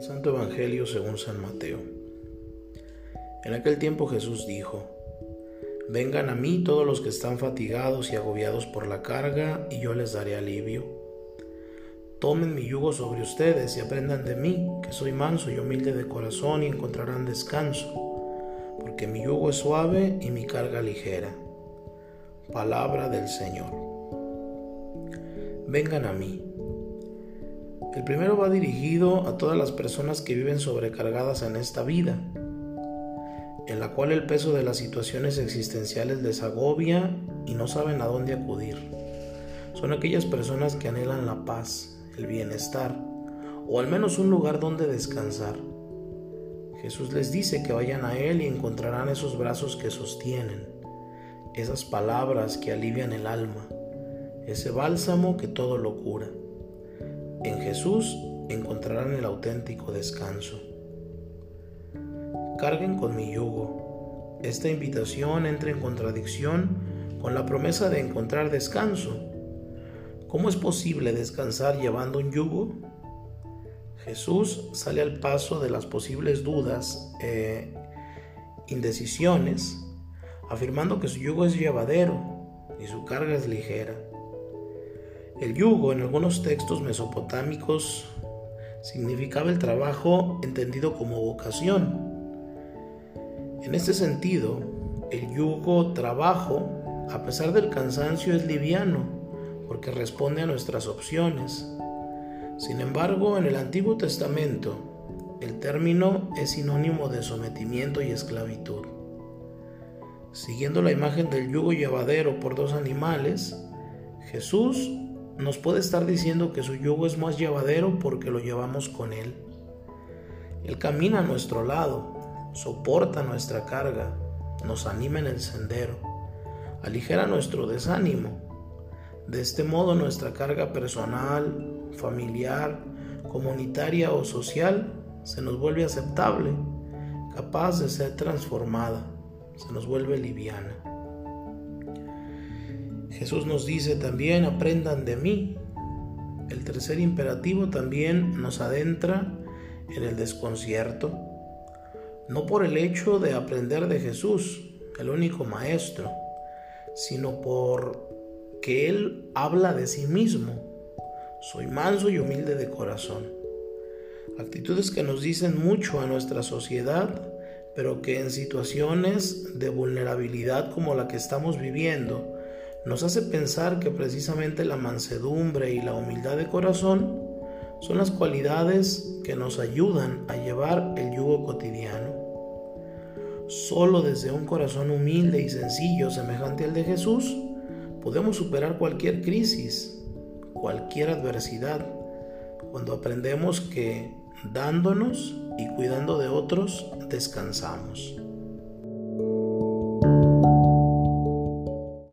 Santo Evangelio según San Mateo. En aquel tiempo Jesús dijo, Vengan a mí todos los que están fatigados y agobiados por la carga, y yo les daré alivio. Tomen mi yugo sobre ustedes y aprendan de mí, que soy manso y humilde de corazón, y encontrarán descanso, porque mi yugo es suave y mi carga ligera. Palabra del Señor. Vengan a mí el primero va dirigido a todas las personas que viven sobrecargadas en esta vida, en la cual el peso de las situaciones existenciales les agobia y no saben a dónde acudir. Son aquellas personas que anhelan la paz, el bienestar o al menos un lugar donde descansar. Jesús les dice que vayan a Él y encontrarán esos brazos que sostienen, esas palabras que alivian el alma, ese bálsamo que todo lo cura. En Jesús encontrarán el auténtico descanso. Carguen con mi yugo. Esta invitación entra en contradicción con la promesa de encontrar descanso. ¿Cómo es posible descansar llevando un yugo? Jesús sale al paso de las posibles dudas e indecisiones, afirmando que su yugo es llevadero y su carga es ligera. El yugo en algunos textos mesopotámicos significaba el trabajo entendido como vocación. En este sentido, el yugo trabajo, a pesar del cansancio, es liviano porque responde a nuestras opciones. Sin embargo, en el Antiguo Testamento, el término es sinónimo de sometimiento y esclavitud. Siguiendo la imagen del yugo llevadero por dos animales, Jesús nos puede estar diciendo que su yugo es más llevadero porque lo llevamos con Él. Él camina a nuestro lado, soporta nuestra carga, nos anima en el sendero, aligera nuestro desánimo. De este modo nuestra carga personal, familiar, comunitaria o social se nos vuelve aceptable, capaz de ser transformada, se nos vuelve liviana. Jesús nos dice también, aprendan de mí. El tercer imperativo también nos adentra en el desconcierto, no por el hecho de aprender de Jesús, el único maestro, sino por que Él habla de sí mismo. Soy manso y humilde de corazón. Actitudes que nos dicen mucho a nuestra sociedad, pero que en situaciones de vulnerabilidad como la que estamos viviendo, nos hace pensar que precisamente la mansedumbre y la humildad de corazón son las cualidades que nos ayudan a llevar el yugo cotidiano. Solo desde un corazón humilde y sencillo semejante al de Jesús podemos superar cualquier crisis, cualquier adversidad, cuando aprendemos que dándonos y cuidando de otros descansamos.